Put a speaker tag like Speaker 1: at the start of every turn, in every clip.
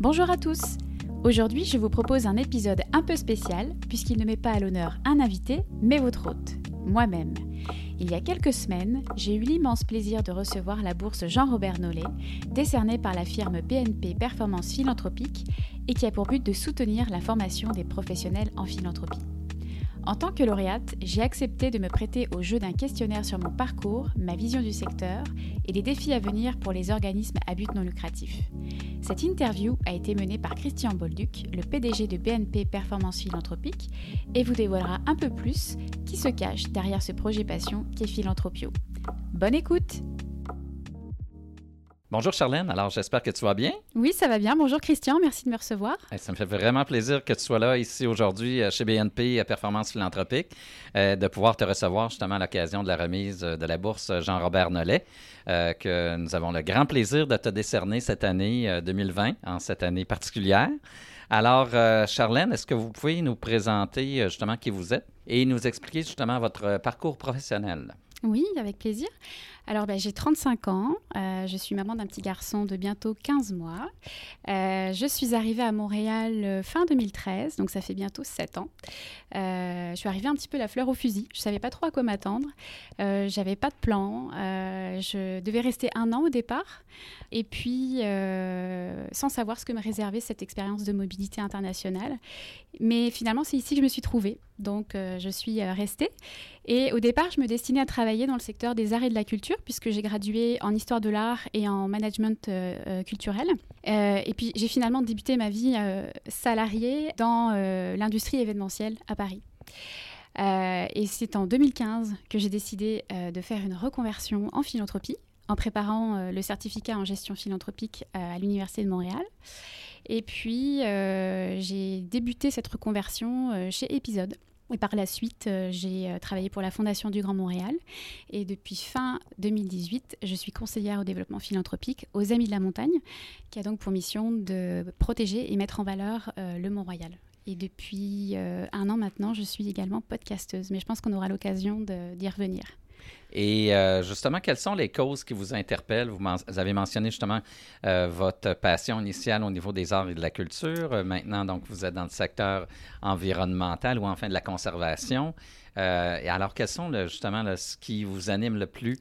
Speaker 1: Bonjour à tous Aujourd'hui, je vous propose un épisode un peu spécial puisqu'il ne met pas à l'honneur un invité, mais votre hôte, moi-même. Il y a quelques semaines, j'ai eu l'immense plaisir de recevoir la bourse Jean-Robert Nollet, décernée par la firme BNP Performance Philanthropique et qui a pour but de soutenir la formation des professionnels en philanthropie. En tant que lauréate, j'ai accepté de me prêter au jeu d'un questionnaire sur mon parcours, ma vision du secteur et les défis à venir pour les organismes à but non lucratif. Cette interview a été menée par Christian Bolduc, le PDG de BNP Performance Philanthropique, et vous dévoilera un peu plus qui se cache derrière ce projet passion qu'est Philanthropio. Bonne écoute
Speaker 2: Bonjour Charlène, alors j'espère que tu vas bien.
Speaker 1: Oui, ça va bien. Bonjour Christian, merci de me recevoir.
Speaker 2: Ça me fait vraiment plaisir que tu sois là ici aujourd'hui euh, chez BNP à Performance Philanthropique, euh, de pouvoir te recevoir justement à l'occasion de la remise euh, de la bourse Jean-Robert Nollet, que nous avons le grand plaisir de te décerner cette année 2020, en cette année particulière. Alors, Charlène, est-ce que vous pouvez nous présenter justement qui vous êtes et nous expliquer justement votre parcours professionnel?
Speaker 1: Oui, avec plaisir. Alors, ben, j'ai 35 ans. Euh, je suis maman d'un petit garçon de bientôt 15 mois. Euh, je suis arrivée à Montréal euh, fin 2013, donc ça fait bientôt 7 ans. je suis arrivée un petit peu la fleur au fusil. Je ne savais pas trop à quoi m'attendre. J'avais pas de plan. je devais rester un an au départ. Et puis, sans savoir ce que me réservait cette expérience de mobilité internationale. Mais finalement, c'est ici que je me suis trouvée. Donc, je suis restée. Et au départ, je me destinais à travailler dans le secteur des arts et de la culture, puisque j'ai gradué en histoire de l'art et en management euh, euh, culturel. Euh, et puis, j'ai finalement débuté ma vie salariée dans l'industrie événementielle à Paris. et c'est en 2015 que j'ai décidé de faire une reconversion en philanthropie, en préparant le certificat en gestion philanthropique à l'Université de Montréal. Et puis, j'ai débuté cette reconversion chez Épisode et par la suite, euh, j'ai euh, travaillé pour la Fondation du Grand Montréal. Et depuis fin 2018, je suis conseillère au développement philanthropique aux Amis de la Montagne, qui a donc pour mission de protéger et mettre en valeur euh, le Mont-Royal. Et depuis un an maintenant, je suis également podcasteuse. Mais je pense qu'on aura l'occasion d'y revenir.
Speaker 2: Et euh, justement, quelles sont les causes qui vous interpellent? Vous, avez mentionné justement euh, votre passion initiale au niveau des arts et de la culture. Euh, maintenant, donc, vous êtes dans le secteur environnemental ou enfin de la conservation. et alors, quels sont justement ce qui vous anime le plus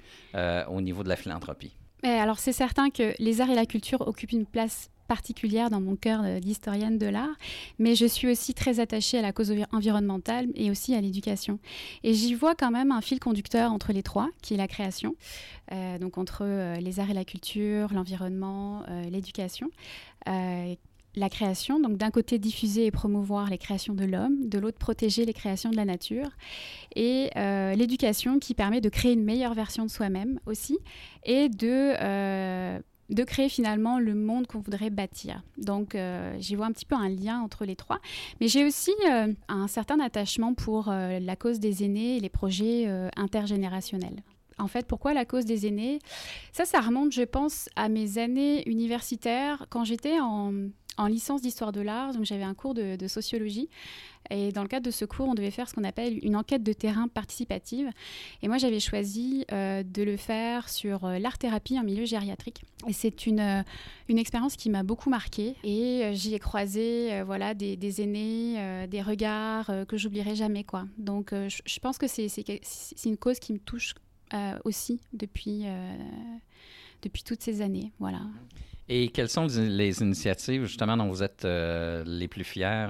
Speaker 2: au niveau de la philanthropie?
Speaker 1: alors, c'est certain que les arts et la culture occupent une place particulière dans mon cœur euh, d'historienne de l'art, mais je suis aussi très attachée à la cause environnementale et aussi à l'éducation. Et j'y vois quand même un fil conducteur entre les trois, qui est la création, euh, donc entre euh, les arts et la culture, l'environnement, l'éducation la création, donc d'un côté diffuser et promouvoir les créations de l'homme, de l'autre protéger les créations de la nature, et l'éducation qui permet de créer une meilleure version de soi-même aussi, et de de créer finalement le monde qu'on voudrait bâtir. Donc euh, j'y vois un petit peu un lien entre les trois. Mais j'ai aussi euh, un certain attachement pour euh, la cause des aînés et les projets intergénérationnels. En fait, pourquoi la cause des aînés? Ça, ça remonte, je pense, à mes années universitaires quand j'étais en, en licence d'histoire de l'art, donc j'avais un cours de, sociologie. Et dans le cadre de ce cours, on devait faire ce qu'on appelle une enquête de terrain participative. Et moi, j'avais choisi euh, de le faire sur euh, l'art-thérapie en milieu gériatrique. Et c'est une, euh, une expérience qui m'a beaucoup marquée. Et j'y ai croisé voilà, des, aînés, des regards que j'oublierai jamais. Donc, je, pense que c'est une cause qui me touche aussi depuis, depuis toutes ces années. Voilà.
Speaker 2: Et quelles sont les initiatives, justement, dont vous êtes les plus fiers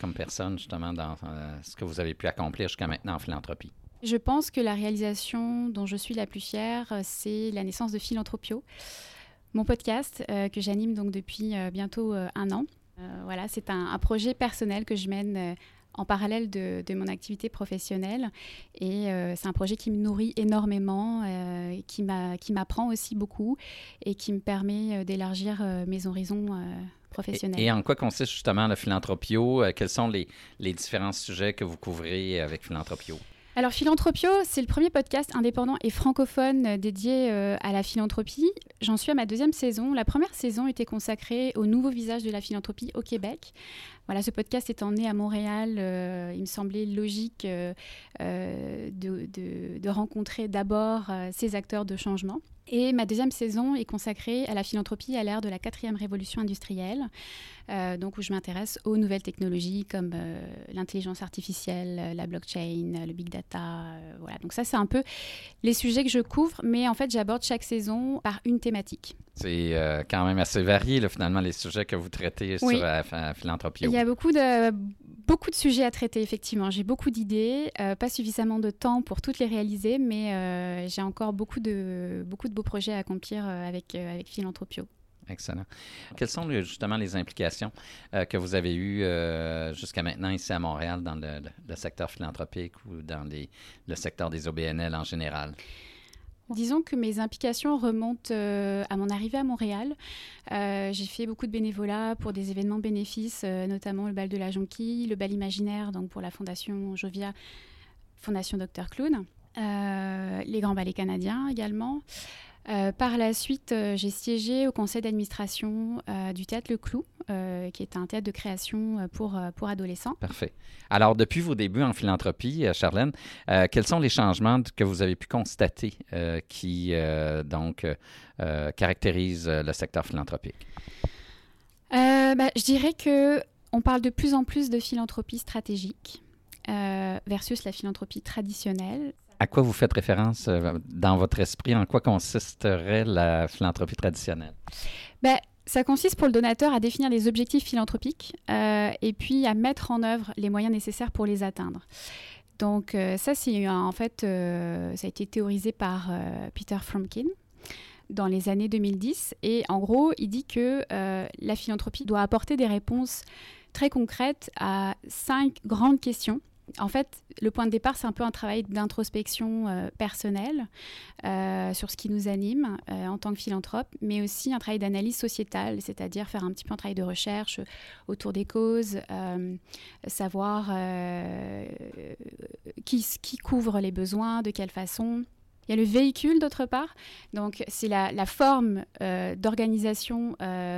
Speaker 2: comme personne, justement, dans ce que vous avez pu accomplir jusqu'à maintenant en philanthropie?
Speaker 1: Je pense que la réalisation dont je suis la plus fière, c'est la naissance de Philanthropio, mon podcast que j'anime donc depuis bientôt un an. voilà, c'est un, projet personnel que je mène en parallèle de, mon activité professionnelle. Et euh, c'est un projet qui me nourrit énormément, euh, qui m'apprend aussi beaucoup et qui me permet euh, d'élargir mes horizons
Speaker 2: Et, en quoi consiste justement le Philanthropio? quels sont les, les différents sujets que vous couvrez avec Philanthropio?
Speaker 1: Alors Philanthropio, c'est le premier podcast indépendant et francophone dédié à la philanthropie. j'en suis à ma deuxième saison. La première saison était consacrée au nouveau visage de la philanthropie au Québec. Voilà, ce podcast étant né à Montréal, euh, il me semblait logique euh, euh, de, rencontrer d'abord ces acteurs de changement. Et ma deuxième saison est consacrée à la philanthropie à l'ère de la quatrième révolution industrielle, donc où je m'intéresse aux nouvelles technologies comme l'intelligence artificielle, la blockchain, le big data. voilà, donc ça c'est un peu les sujets que je couvre, mais en fait j'aborde chaque saison par une thématique.
Speaker 2: C'est quand même assez varié finalement les sujets que vous traitez sur la philanthropie.
Speaker 1: Il y a beaucoup de, beaucoup de sujets à traiter, effectivement. J'ai beaucoup d'idées, euh, pas suffisamment de temps pour toutes les réaliser, mais euh, j'ai encore beaucoup de, beaucoup de beaux projets à accomplir euh, avec, avec Philanthropio.
Speaker 2: Excellent. Quelles sont justement les implications que vous avez eues jusqu'à maintenant ici à Montréal dans le, secteur philanthropique ou dans le secteur des OBNL en général?
Speaker 1: Disons que mes implications remontent euh, à mon arrivée à Montréal. Euh, j'ai fait beaucoup de bénévolat pour des événements bénéfices, euh, notamment le bal de la Jonquille, le bal imaginaire, donc pour la Fondation Jovia, Fondation Dr Clown, les grands ballets canadiens également. Euh, par la suite, euh, j'ai siégé au conseil d'administration euh, du théâtre Le Clou, qui est un théâtre de création pour, pour adolescents.
Speaker 2: Parfait. Alors, depuis vos débuts en philanthropie, Charlène, quels sont les changements que vous avez pu constater qui donc caractérisent le secteur philanthropique?
Speaker 1: Bah, je dirais que on parle de plus en plus de philanthropie stratégique versus la philanthropie traditionnelle
Speaker 2: à quoi vous faites référence euh, dans votre esprit? En quoi consisterait la philanthropie traditionnelle?
Speaker 1: Ben, ça consiste pour le donateur à définir les objectifs philanthropiques euh, et puis à mettre en œuvre les moyens nécessaires pour les atteindre. Donc euh, ça, c'est en fait, ça a été théorisé par Peter Fromkin dans les années 2010. Et en gros, il dit que la philanthropie doit apporter des réponses très concrètes à cinq grandes questions en fait, le point de départ, c'est un peu un travail d'introspection euh, personnelle euh, sur ce qui nous anime euh, en tant que philanthrope, mais aussi un travail d'analyse sociétale, c'est-à-dire faire un petit peu un travail de recherche autour des causes, savoir qui, couvre les besoins, de quelle façon. Il y a le véhicule d'autre part, donc c'est la, forme d'organisation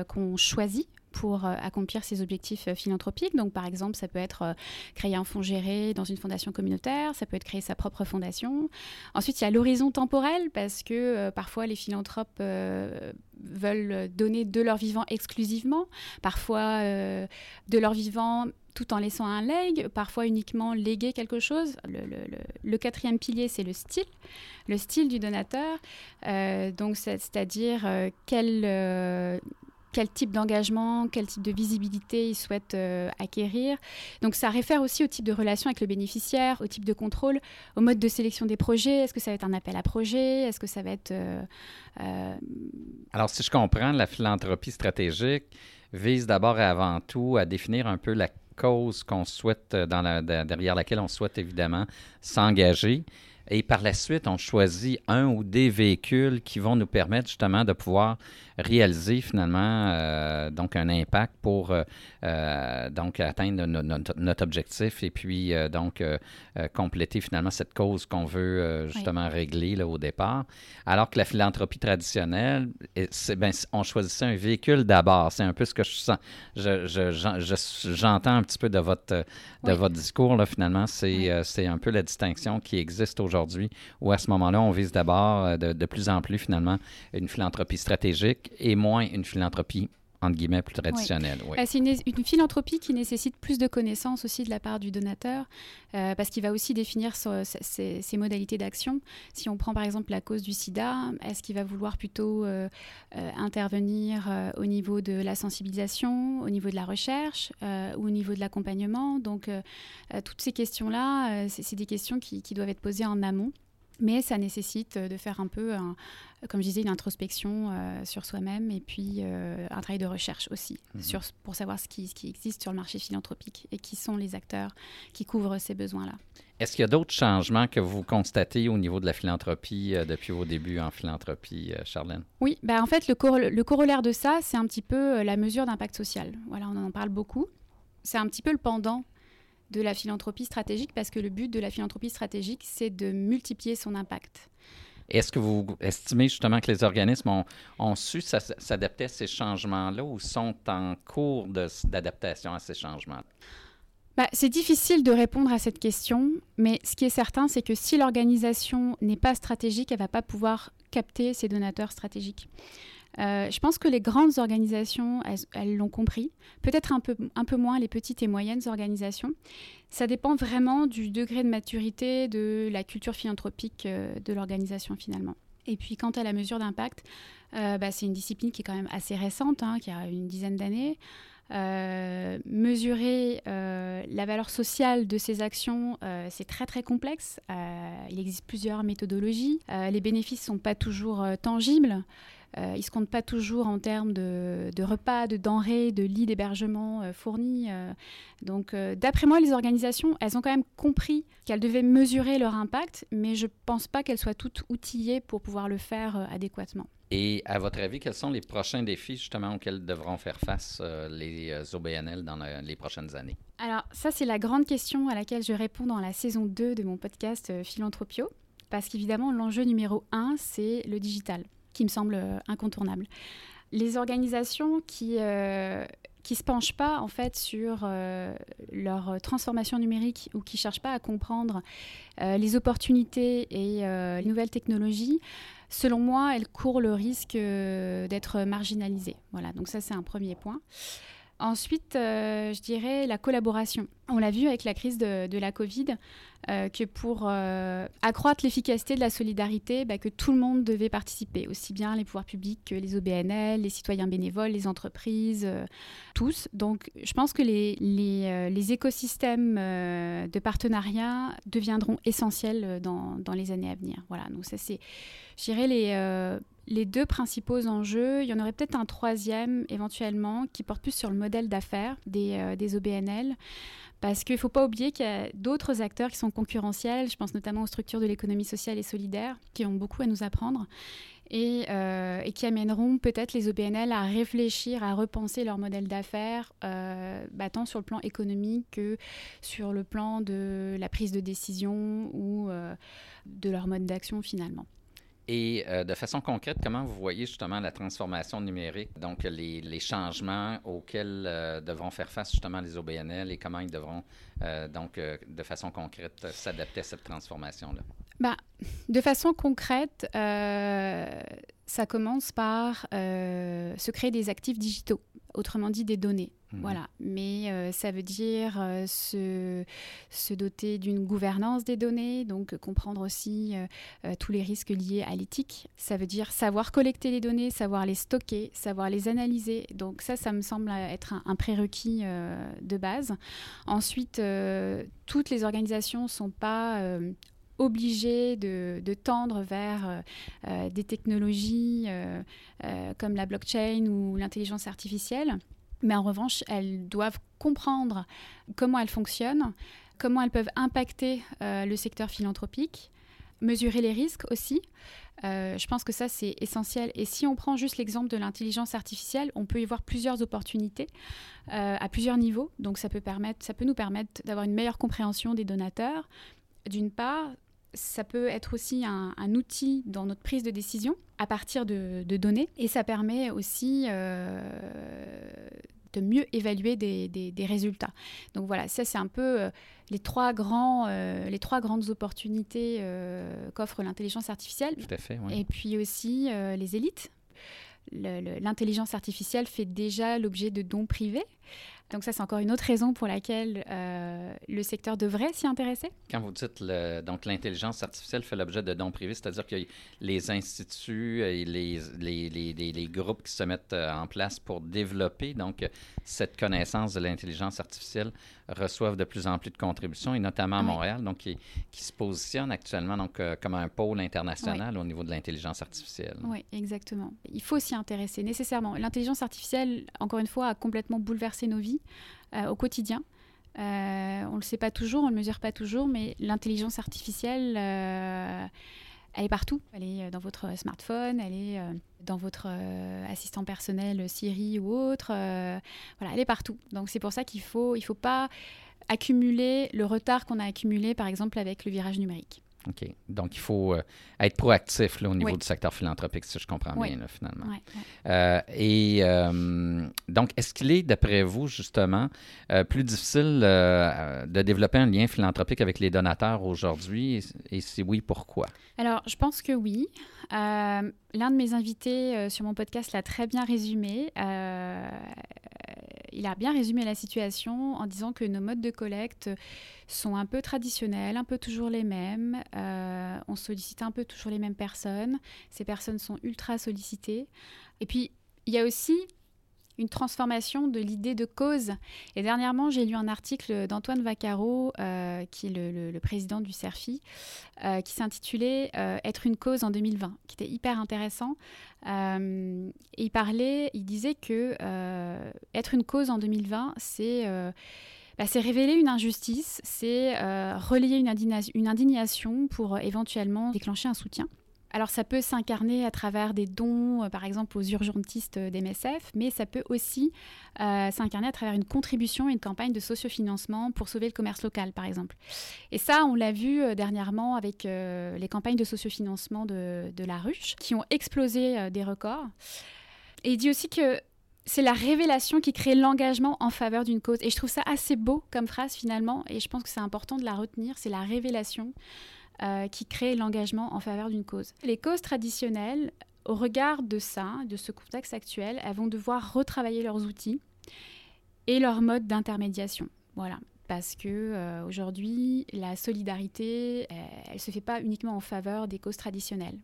Speaker 1: qu'on choisit pour euh, accomplir ses objectifs euh, philanthropiques. Donc, par exemple, ça peut être euh, créer un fonds géré dans une fondation communautaire, ça peut être créer sa propre fondation. Ensuite, il y a l'horizon temporel, parce que parfois, les philanthropes veulent donner de leur vivant exclusivement, parfois de leur vivant tout en laissant un leg, parfois uniquement léguer quelque chose. Le, quatrième pilier, c'est le style, le style du donateur. donc, c'est-à-dire quel quel type d'engagement, quel type de visibilité ils souhaitent euh, acquérir. Donc ça réfère aussi au type de relation avec le bénéficiaire, au type de contrôle, au mode de sélection des projets. Est-ce que ça va être un appel à projet? Est-ce que ça va être... Euh,
Speaker 2: euh, Alors si je comprends, la philanthropie stratégique vise d'abord et avant tout à définir un peu la cause qu'on souhaite, derrière laquelle on souhaite évidemment s'engager. Et par la suite, on choisit un ou des véhicules qui vont nous permettre justement de pouvoir réaliser finalement euh, donc un impact pour euh, euh, donc atteindre notre objectif et puis donc compléter finalement cette cause qu'on veut justement régler là, au départ. Alors que la philanthropie traditionnelle, c'est, ben, on choisissait un véhicule d'abord. C'est un peu ce que je sens. j'entends un petit peu de votre, de votre discours là, finalement. C'est, c'est un peu la distinction qui existe aujourd'hui où à ce moment-là, on vise d'abord de, de plus en plus finalement une philanthropie stratégique et moins une philanthropie entre guillemets, plus traditionnelle.
Speaker 1: Euh, c'est une, philanthropie qui nécessite plus de connaissances aussi de la part du donateur, euh, parce qu'il va aussi définir ses, modalités d'action. Si on prend par exemple la cause du sida, est-ce qu'il va vouloir plutôt euh, intervenir au niveau de la sensibilisation, au niveau de la recherche ou au niveau de l'accompagnement? Donc, toutes ces questions-là, c'est des questions qui, qui doivent être posées en amont. Mais ça nécessite de faire un peu, comme je disais, une introspection euh, sur soi-même et puis euh, un travail de recherche aussi mhm. sur, pour savoir ce qui, ce qui, existe sur le marché philanthropique et qui sont les acteurs qui couvrent ces besoins-là.
Speaker 2: Est-ce qu'il y a d'autres changements que vous constatez au niveau de la philanthropie euh, depuis vos débuts en philanthropie, Charlène?
Speaker 1: Oui, bah en fait, le, le corollaire de ça, c'est un petit peu la mesure d'impact social. Voilà, on en parle beaucoup. C'est un petit peu le pendant de la philanthropie stratégique parce que le but de la philanthropie stratégique, c'est de multiplier son impact.
Speaker 2: Est-ce que vous estimez justement que les organismes ont, su s'adapter à ces changements-là ou sont en cours d'adaptation à ces changements?
Speaker 1: Bah, c'est difficile de répondre à cette question, mais ce qui est certain, c'est que si l'organisation n'est pas stratégique, elle ne va pas pouvoir capter ses donateurs stratégiques. Euh, je pense que les grandes organisations, elles l'ont compris. Peut-être un peu, un peu moins les petites et moyennes organisations. Ça dépend vraiment du degré de maturité de la culture philanthropique euh, de l'organisation finalement. Et puis quant à la mesure d'impact, euh, bah, c'est une discipline qui est quand même assez récente, hein, qui a une dizaine d'années. mesurer la valeur sociale de ces actions, c'est très très complexe. il existe plusieurs méthodologies. les bénéfices ne sont pas toujours tangibles. Euh, ils ne se comptent pas toujours en termes de, repas, de denrées, de lits d'hébergement euh, fournis. Euh. donc, d'après moi, les organisations, elles ont quand même compris qu'elles devaient mesurer leur impact, mais je ne pense pas qu'elles soient toutes outillées pour pouvoir le faire adéquatement.
Speaker 2: Et à votre avis, quels sont les prochains défis justement auxquels devront faire face les OBNL dans les prochaines années?
Speaker 1: Alors ça, c'est la grande question à laquelle je réponds dans la saison 2 de mon podcast Philanthropio, parce qu'évidemment, l'enjeu numéro un, c'est le digital qui me semble euh, incontournable. Les organisations qui euh, qui se penchent pas en fait sur euh, leur transformation numérique ou qui cherchent pas à comprendre les opportunités et les nouvelles technologies, selon moi, elles courent le risque d'être marginalisées. Voilà, donc ça c'est un premier point. Ensuite, je dirais la collaboration. On l'a vu avec la crise de, la Covid, euh, que pour euh, accroître l'efficacité de la solidarité, bah, que tout le monde devait participer, aussi bien les pouvoirs publics que les OBNL, les citoyens bénévoles, les entreprises, euh, tous. Donc je pense que les, les, écosystèmes de partenariat deviendront essentiels dans, dans, les années à venir. Voilà, donc ça c'est, je dirais, les les deux principaux enjeux. Il y en aurait peut-être un troisième éventuellement qui porte plus sur le modèle d'affaires des, des OBNL. Parce qu'il ne faut pas oublier qu'il y a d'autres acteurs qui sont concurrentiels, je pense notamment aux structures de l'économie sociale et solidaire, qui ont beaucoup à nous apprendre. Et, euh, qui amèneront peut-être les OBNL à réfléchir, à repenser leur modèle d'affaires, euh, bah, tant sur le plan économique que sur le plan de la prise de décision ou euh, de leur mode d'action finalement.
Speaker 2: Et euh, de façon concrète, comment vous voyez justement la transformation numérique, donc les, changements auxquels euh, devront faire face justement les OBNL et comment ils devront euh, donc de façon concrète s'adapter à cette transformation-là?
Speaker 1: Bah, de façon concrète, ça commence par se créer des actifs digitaux, autrement dit des données. Mhm. Voilà, mais euh, ça veut dire euh, se, doter d'une gouvernance des données, donc comprendre aussi euh, tous les risques liés à l'éthique. Ça veut dire savoir collecter les données, savoir les stocker, savoir les analyser. Donc ça, ça me semble être un, prérequis de base. Ensuite, toutes les organisations ne sont pas obligées de, de, tendre vers des technologies comme la blockchain ou l'intelligence artificielle. Mais en revanche, elles doivent comprendre comment elles fonctionnent, comment elles peuvent impacter euh, le secteur philanthropique, mesurer les risques aussi. Euh, je pense que ça, c'est essentiel. Et si on prend juste l'exemple de l'intelligence artificielle, on peut y voir plusieurs opportunités euh, à plusieurs niveaux. Donc ça peut, permettre, ça peut nous permettre d'avoir une meilleure compréhension des donateurs, d'une part. Ça peut être aussi un, outil dans notre prise de décision à partir de, données. Et ça permet aussi de mieux évaluer des, résultats. Donc voilà, ça c'est un peu euh, les, trois grands, euh, les trois grandes opportunités euh, qu'offre l'intelligence artificielle.
Speaker 2: Tout à fait,
Speaker 1: Et puis aussi les élites. L'intelligence artificielle fait déjà l'objet de dons privés. Donc ça, c'est encore une autre raison pour laquelle euh, le secteur devrait s'y intéresser.
Speaker 2: Quand vous dites le, donc l'intelligence artificielle fait l'objet de dons privés, c'est-à-dire que les instituts et les, les, les, les, groupes qui se mettent euh, en place pour développer donc cette connaissance de l'intelligence artificielle reçoivent de plus en plus de contributions, et notamment à Montréal, donc qui, qui, se positionne actuellement donc, euh, comme un pôle international au niveau de l'intelligence artificielle.
Speaker 1: Oui, exactement. Il faut s'y intéresser nécessairement. L'intelligence artificielle, encore une fois, a complètement bouleversé nos vies euh, au quotidien. Euh, on ne le sait pas toujours, on ne le mesure pas toujours, mais l'intelligence artificielle, euh, elle est partout. Elle est dans votre smartphone, elle est dans votre assistant personnel Siri ou autre. voilà, elle est partout. Donc c'est pour ça qu'il faut, il faut pas accumuler le retard qu'on a accumulé, par exemple, avec le virage numérique.
Speaker 2: OK. Donc, il faut euh, être proactif là, au niveau
Speaker 1: Oui.
Speaker 2: du secteur philanthropique, si je comprends
Speaker 1: Oui.
Speaker 2: bien, là, finalement.
Speaker 1: Ouais.
Speaker 2: Euh, et euh, donc, est-ce qu'il est, d'après vous, justement, plus difficile de développer un lien philanthropique avec les donateurs aujourd'hui? Et, et si oui, pourquoi?
Speaker 1: Alors, je pense que oui. L'un de mes invités sur mon podcast l'a très bien résumé. Il a bien résumé la situation en disant que nos modes de collecte sont un peu traditionnels, un peu toujours les mêmes. Euh, on sollicite un peu toujours les mêmes personnes. Ces personnes sont ultra sollicitées. Et puis, il y a aussi une transformation de l'idée de cause. Et dernièrement, j'ai lu un article d'Antoine Vaccaro, euh, qui est le, président du CERFI, euh, qui s'intitulait euh, Être une cause en 2020, qui était hyper intéressant. Il parlait, il disait que être une cause en 2020, c'est euh, bah, c'est révéler une injustice, c'est relayer une, indigna- une indignation pour éventuellement déclencher un soutien. Alors ça peut s'incarner à travers des dons, euh, par exemple aux urgentistes d'MSF, mais ça peut aussi euh, s'incarner à travers une contribution et une campagne de sociofinancement pour sauver le commerce local, par exemple. Et ça, on l'a vu euh, dernièrement avec les campagnes de sociofinancement de, de la ruche, qui ont explosé des records. Et il dit aussi que c'est la révélation qui crée l'engagement en faveur d'une cause. Et je trouve ça assez beau comme phrase finalement, et je pense que c'est important de la retenir, c'est la révélation euh, qui crée l'engagement en faveur d'une cause. Les causes traditionnelles, au regard de ça, de ce contexte actuel, elles vont devoir retravailler leurs outils et leur mode d'intermédiation. Voilà. Parce que euh, aujourd'hui, la solidarité, euh, elle se fait pas uniquement en faveur des causes traditionnelles.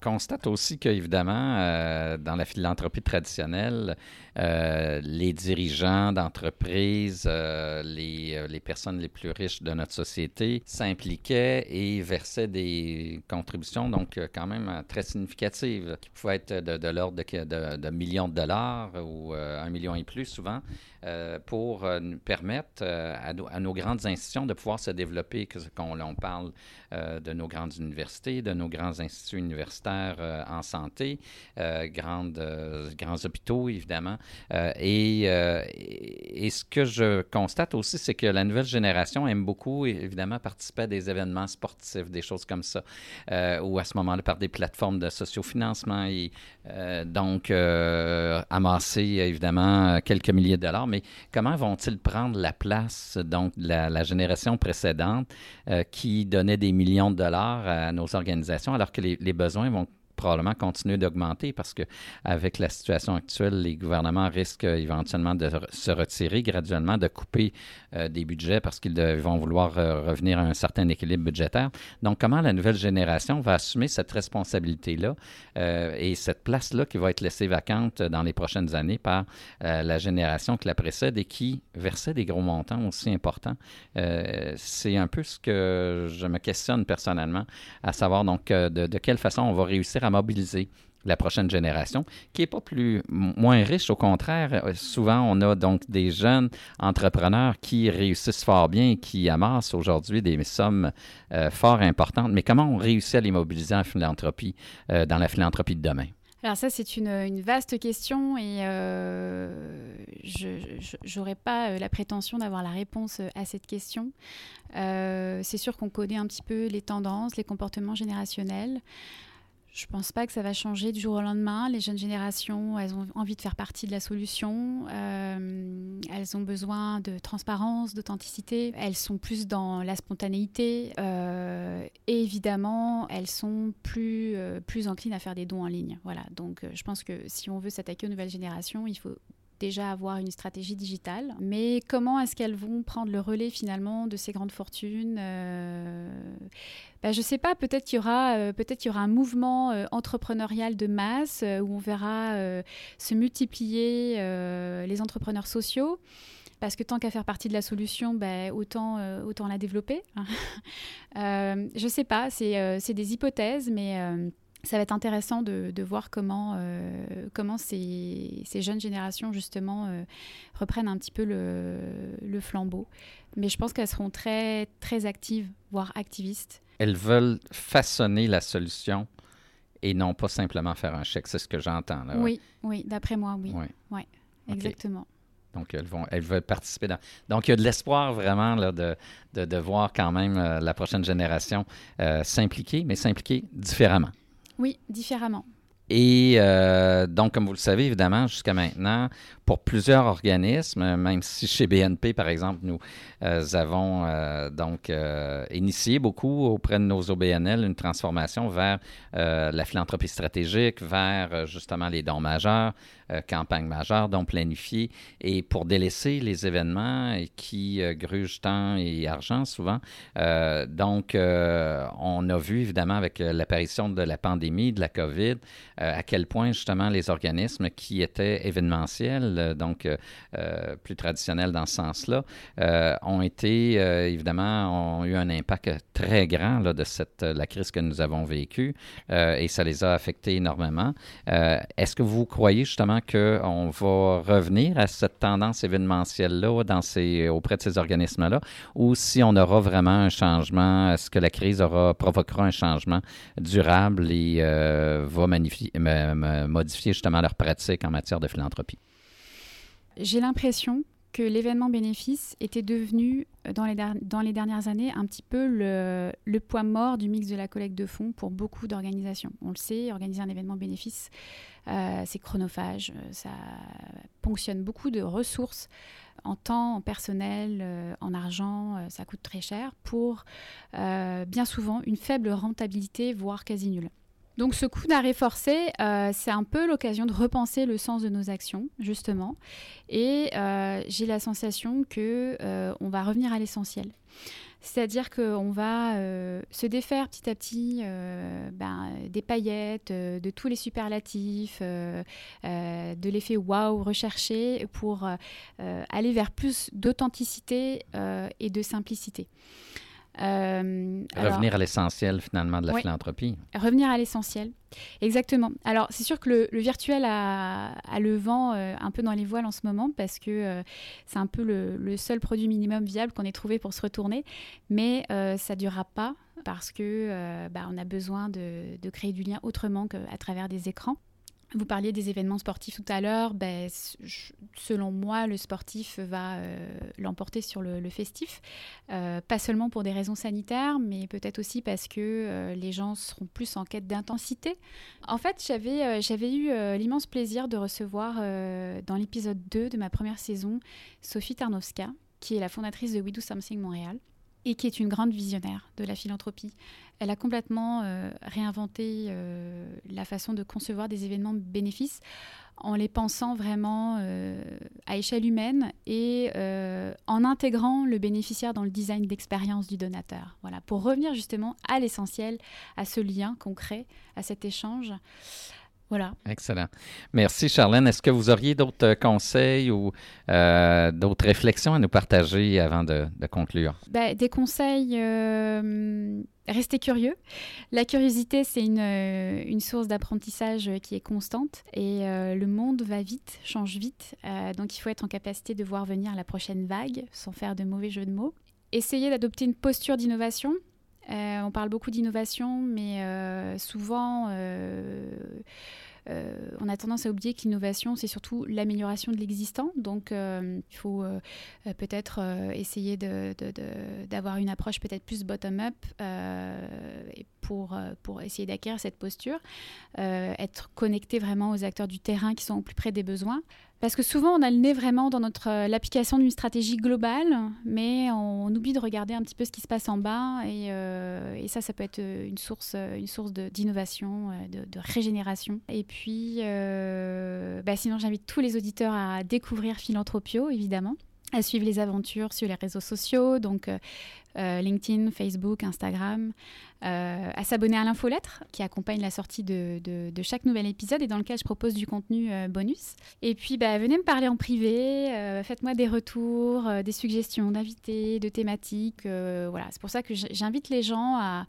Speaker 2: Constate aussi qu'évidemment, euh, dans la philanthropie traditionnelle, euh, les dirigeants d'entreprises, euh, les, les personnes les plus riches de notre société s'impliquaient et versaient des contributions, donc quand même très significatives, qui pouvaient être de, l'ordre de, de- millions de dollars ou un million et plus souvent, pour permettre à, nos- grandes institutions de pouvoir se développer, qu'on on parle de nos grandes universités, de nos grands instituts universitaires euh, en santé, euh, grandes, euh, grands hôpitaux, évidemment. Et, et, ce que je constate aussi, c'est que la nouvelle génération aime beaucoup, évidemment, participer à des événements sportifs, des choses comme ça, ou à ce moment-là par des plateformes de sociofinancement. Et, donc, amasser, évidemment, quelques milliers de dollars. Mais comment vont-ils prendre la place, donc, de la, génération précédente qui donnait des millions de dollars à nos organisations, alors que les besoins vont probablement continuer d'augmenter parce que avec la situation actuelle, les gouvernements risquent éventuellement de se retirer graduellement, de couper euh, des budgets parce qu'ils vont vouloir euh, revenir à un certain équilibre budgétaire. Donc, comment la nouvelle génération va assumer cette responsabilité-là euh, et cette place-là qui va être laissée vacante dans les prochaines années par euh, la génération qui la précède et qui versait des gros montants aussi importants? Euh, c'est un peu ce que je me questionne personnellement, à savoir donc euh, de, de quelle façon on va réussir à mobiliser la prochaine génération, qui n'est pas plus moins riche, au contraire. Euh, Souvent, on a donc des jeunes entrepreneurs qui réussissent fort bien qui amassent aujourd'hui des sommes euh, fort importantes. Mais comment on réussit à les mobiliser en philanthropie, euh, dans la philanthropie de demain?
Speaker 1: Alors ça, c'est une, vaste question et euh, je n'aurais pas la prétention d'avoir la réponse à cette question. C'est sûr qu'on connaît un petit peu les tendances, les comportements générationnels. Je ne pense pas que ça va changer du jour au lendemain. Les jeunes générations, elles ont envie de faire partie de la solution. Euh, elles ont besoin de transparence, d'authenticité. Elles sont plus dans la spontanéité. Euh, et évidemment, elles sont plus, euh, plus enclines à faire des dons en ligne. Voilà. Donc, je pense que si on veut s'attaquer aux nouvelles générations, il faut déjà avoir une stratégie digitale. Mais comment est-ce qu'elles vont prendre le relais finalement de ces grandes fortunes euh, ben, Je ne sais pas, peut-être qu'il y, aura, euh, peut y aura un mouvement euh, entrepreneurial de masse euh, où on verra se multiplier les entrepreneurs sociaux. Parce que tant qu'à faire partie de la solution, ben, autant, autant la développer. euh, je ne sais pas, c'est des hypothèses, mais ça va être intéressant de, de voir comment, euh, comment ces, ces, jeunes générations, justement, euh, reprennent un petit peu le, le flambeau. Mais je pense qu'elles seront très, très actives, voire activistes.
Speaker 2: Elles veulent façonner la solution et non pas simplement faire un chèque. C'est ce que j'entends. Là,
Speaker 1: oui, oui, d'après moi, oui.
Speaker 2: Ouais.
Speaker 1: Ouais, exactement.
Speaker 2: Donc, elles, vont, elles veulent participer dans. Donc, il y a de l'espoir vraiment là, de, de, de, voir quand même euh, la prochaine génération s'impliquer, mais s'impliquer différemment.
Speaker 1: Oui, différemment.
Speaker 2: Et euh, donc, comme vous le savez, évidemment, jusqu'à maintenant, pour plusieurs organismes, même si chez BNP, par exemple, nous euh, avons euh, donc initié beaucoup auprès de nos OBNL une transformation vers la philanthropie stratégique, vers justement les dons majeurs, campagnes majeures, dons planifiés, et pour délaisser les événements qui grugent temps et argent souvent. donc, on a vu évidemment avec l'apparition de la pandémie, de la COVID, à quel point justement les organismes qui étaient événementiels, donc plus traditionnels dans ce sens-là, ont été évidemment ont eu un impact très grand là, de cette la crise que nous avons vécue et ça les a affectés énormément. Est-ce que vous croyez justement qu'on va revenir à cette tendance événementielle-là auprès de ces organismes-là, ou si on aura vraiment un changement, est-ce que la crise aura, provoquera un changement durable et euh, va modifier justement leurs pratiques en matière de philanthropie?
Speaker 1: J'ai l'impression que l'événement bénéfice était devenu, dans les, dans les, dernières années, un petit peu le, le, poids mort du mix de la collecte de fonds pour beaucoup d'organisations. On le sait, organiser un événement bénéfice, euh, c'est chronophage, ça ponctionne beaucoup de ressources en temps, en personnel, euh, en argent, euh, ça coûte très cher pour bien souvent une faible rentabilité, voire quasi nulle. Donc ce coup d'arrêt forcé, euh, c'est un peu l'occasion de repenser le sens de nos actions, justement. Et euh, j'ai la sensation que euh, on va revenir à l'essentiel. C'est-à-dire qu'on va euh, se défaire petit à petit euh, ben, des paillettes, euh, de tous les superlatifs, de l'effet waouh recherché pour aller vers plus d'authenticité et de simplicité.
Speaker 2: Euh, revenir alors, à l'essentiel finalement de la
Speaker 1: oui,
Speaker 2: philanthropie.
Speaker 1: Revenir à l'essentiel, exactement. Alors c'est sûr que le, le virtuel a, a, le vent euh, un peu dans les voiles en ce moment parce que euh, c'est un peu le, le, seul produit minimum viable qu'on ait trouvé pour se retourner, mais ça ne durera pas parce que bah, on a besoin de, de créer du lien autrement qu'à travers des écrans. Vous parliez des événements sportifs tout à l'heure. Ben, selon moi, le sportif va euh, l'emporter sur le, festif. Euh, pas seulement pour des raisons sanitaires, mais peut-être aussi parce que euh, les gens seront plus en quête d'intensité. En fait, j'avais j'avais eu l'immense plaisir de recevoir dans l'épisode 2 de ma première saison Sophie Tarnowska, qui est la fondatrice de We Do Something Montréal et qui est une grande visionnaire de la philanthropie. Elle a complètement euh, réinventé euh, la façon de concevoir des événements bénéfices en les pensant vraiment euh, à échelle humaine et en intégrant le bénéficiaire dans le design d'expérience du donateur. Voilà, pour revenir justement à l'essentiel, à ce lien concret, à cet échange. Voilà.
Speaker 2: Excellent. Merci, Charlène. Est-ce que vous auriez d'autres conseils ou euh, d'autres réflexions à nous partager avant de, de conclure?
Speaker 1: Ben, des conseils, euh, restez curieux. La curiosité, c'est une, une, source d'apprentissage qui est constante et euh, le monde va vite, change vite. Euh, donc, il faut être en capacité de voir venir la prochaine vague sans faire de mauvais jeux de mots. Essayez d'adopter une posture d'innovation euh, on parle beaucoup d'innovation, mais euh, souvent, euh, on a tendance à oublier que l'innovation, c'est surtout l'amélioration de l'existant. Donc, il faut peut-être essayer d'avoir une approche peut-être plus bottom-up pour, pour essayer d'acquérir cette posture, être connecté vraiment aux acteurs du terrain qui sont au plus près des besoins. Parce que souvent, on a le nez vraiment dans notre euh, l'application d'une stratégie globale, mais on, oublie de regarder un petit peu ce qui se passe en bas. Et, euh, ça, ça peut être une source, une source d'innovation, de, régénération. Et puis, euh, bah sinon, j'invite tous les auditeurs à découvrir Philanthropio, évidemment à suivre les aventures sur les réseaux sociaux, donc euh, LinkedIn, Facebook, Instagram, euh, à s'abonner à l'infolettre qui accompagne la sortie de, de, de, chaque nouvel épisode et dans lequel je propose du contenu euh, bonus. Et puis, bah, venez me parler en privé, faites-moi des retours, des suggestions d'invités, de thématiques. voilà, c'est pour ça que j'invite les gens à,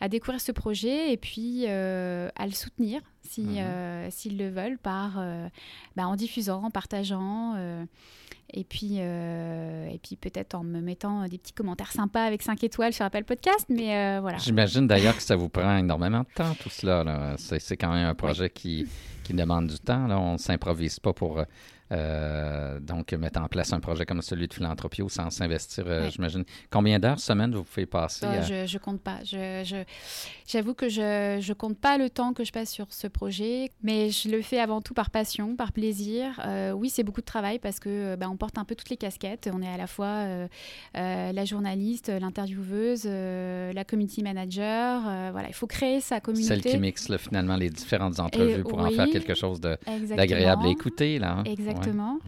Speaker 1: à, découvrir ce projet et puis à le soutenir si, mmh. s'ils le veulent par, bah, en diffusant, en partageant et puis, et puis peut-être en me mettant des petits commentaires sympas avec 5 étoiles sur Apple Podcast, mais euh, voilà.
Speaker 2: J'imagine d'ailleurs que ça vous prend énormément de temps, tout cela. C'est quand même un projet qui, qui demande du temps. Là. On ne s'improvise pas pour euh, donc, mettre en place un projet comme celui de philanthropie sans s'investir, euh, j'imagine. Combien d'heures semaine vous pouvez passer?
Speaker 1: Ah, je ne compte pas. J'avoue que je ne compte pas le temps que je passe sur ce projet, mais je le fais avant tout par passion, par plaisir. Euh, oui, c'est beaucoup de travail parce que bah, on porte un peu toutes les casquettes. On est à la fois la journaliste, l'intervieweuse, la community manager. voilà, il faut créer sa communauté.
Speaker 2: Celle qui mixe finalement les différentes entrevues pour en faire quelque chose d'agréable à écouter. Là,
Speaker 1: hein? Exactement. Exactement.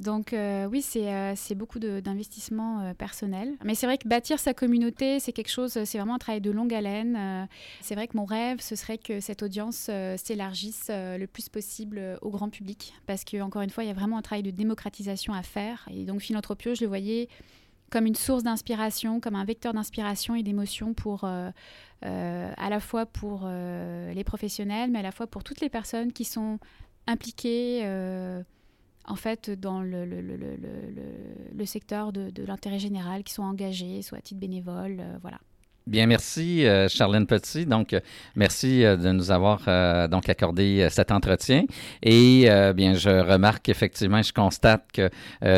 Speaker 1: Donc euh, oui, c'est euh, beaucoup d'investissement euh, personnel. Mais c'est vrai que bâtir sa communauté, c'est quelque chose, c'est vraiment un travail de longue haleine. c'est vrai que mon rêve, ce serait que cette audience s'élargisse le plus possible au grand public. Parce qu'encore une fois, il y a vraiment un travail de démocratisation à faire. Et donc Philanthropio, je le voyais comme une source d'inspiration, comme un vecteur d'inspiration et d'émotion pour à la fois pour les professionnels, mais à la fois pour toutes les personnes qui sont impliquées en fait, dans le, secteur de, de l'intérêt général, qui sont engagés, soit à titre bénévole, euh, voilà.
Speaker 2: Bien, merci euh, Charlène Petit. Donc, euh, merci euh, de nous avoir donc accordé cet entretien. Et bien, je remarque effectivement, je constate que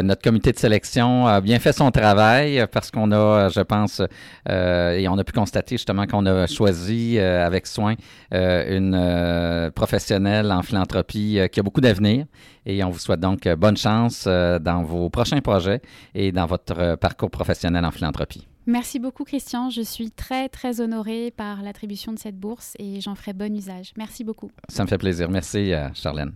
Speaker 2: notre comité de sélection a bien fait son travail parce qu'on a, je pense, et on a pu constater justement qu'on a choisi avec soin une professionnelle en philanthropie qui a beaucoup d'avenir. Et on vous souhaite donc bonne chance dans vos prochains projets et dans votre parcours professionnel en philanthropie.
Speaker 1: Merci beaucoup Christian, je suis très très honorée par l'attribution de cette bourse et j'en ferai bon usage. Merci beaucoup.
Speaker 2: Ça me fait plaisir. Merci euh, Charlène.